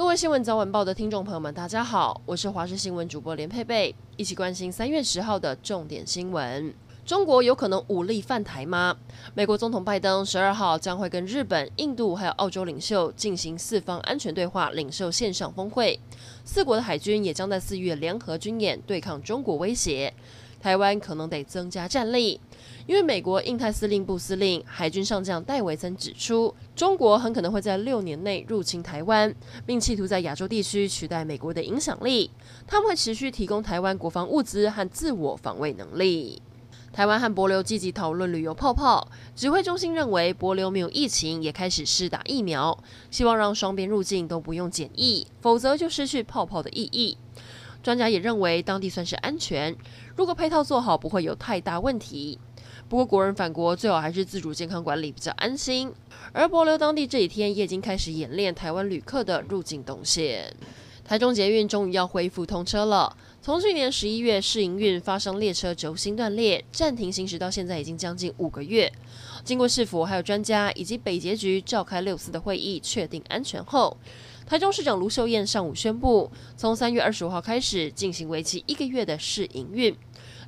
各位新闻早晚报的听众朋友们，大家好，我是华视新闻主播连佩佩，一起关心三月十号的重点新闻。中国有可能武力犯台吗？美国总统拜登十二号将会跟日本、印度还有澳洲领袖进行四方安全对话领袖线上峰会，四国的海军也将在四月联合军演对抗中国威胁。台湾可能得增加战力，因为美国印太司令部司令海军上将戴维森指出，中国很可能会在六年内入侵台湾，并企图在亚洲地区取代美国的影响力。他们会持续提供台湾国防物资和自我防卫能力。台湾和帛琉积极讨论旅游泡泡，指挥中心认为帛琉没有疫情，也开始试打疫苗，希望让双边入境都不用检疫，否则就失去泡泡的意义。专家也认为当地算是安全，如果配套做好，不会有太大问题。不过国人返国最好还是自主健康管理比较安心。而博流当地这几天也已经开始演练台湾旅客的入境动线。台中捷运终于要恢复通车了。从去年十一月试营运发生列车轴心断裂，暂停行驶到现在已经将近五个月。经过市府还有专家以及北捷局召开六次的会议，确定安全后。台中市长卢秀燕上午宣布，从三月二十五号开始进行为期一个月的试营运。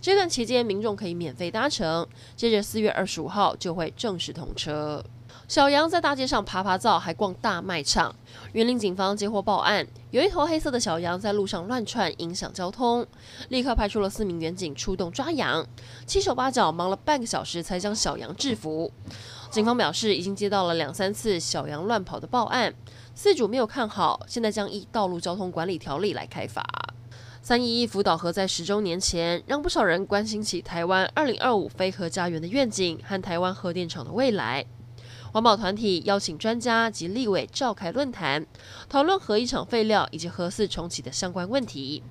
这段期间，民众可以免费搭乘。接着四月二十五号就会正式通车。小羊在大街上趴趴走，还逛大卖场。园林警方接获报案，有一头黑色的小羊在路上乱窜，影响交通，立刻派出了四名员警出动抓羊，七手八脚忙了半个小时才将小羊制服。警方表示，已经接到了两三次小羊乱跑的报案。饲主没有看好，现在将依道路交通管理条例来开罚。三一一福岛核灾十周年前，让不少人关心起台湾二零二五非核家园的愿景和台湾核电厂的未来。环保团体邀请专家及立委召开论坛，讨论核一厂废料以及核四重启的相关问题。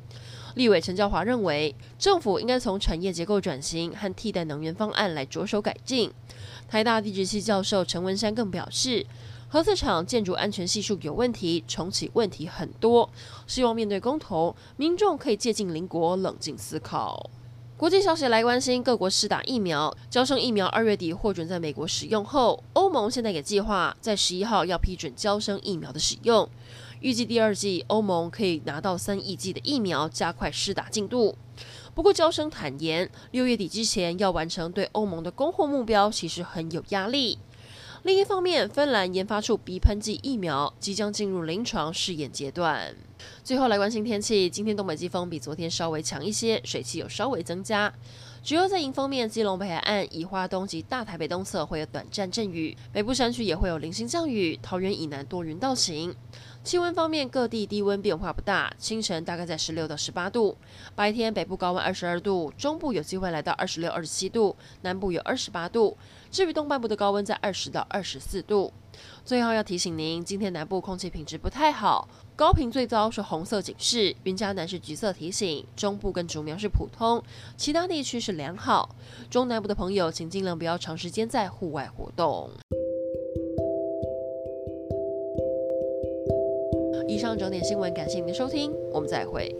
立委陈椒华认为，政府应该从产业结构转型和替代能源方案来着手改进。台大地质系教授陈文山更表示，核四厂建筑安全系数有问题，重启问题很多。希望面对公投，民众可以借鉴邻国，冷静思考。国际消息来关心，各国施打疫苗，娇生疫苗二月底获准在美国使用后，欧盟现在也计划在十一号要批准娇生疫苗的使用。预计第二季欧盟可以拿到三亿剂的疫苗，加快施打进度。不过娇生坦言，六月底之前要完成对欧盟的供货目标，其实很有压力。另一方面，芬兰研发出鼻喷剂疫苗，即将进入临床试验阶段。最后来关心天气，今天东北季风比昨天稍微强一些，水汽有稍微增加。主要在迎风面，基隆北海岸、宜花东及大台北东侧会有短暂阵雨，北部山区也会有零星降雨。桃园以南多云到晴。气温方面，各地低温变化不大，清晨大概在十六到十八度，白天北部高温二十二度，中部有机会来到二十六、二十七度，南部有二十八度。至于东半部的高温在二十到二十四度。最后要提醒您，今天南部空气品质不太好，高频最糟是红色警示，云嘉南是橘色提醒，中部跟竹苗是普通，其他地区是良好。中南部的朋友请尽量不要长时间在户外活动。以上整点新闻，感谢您的收听，我们再会。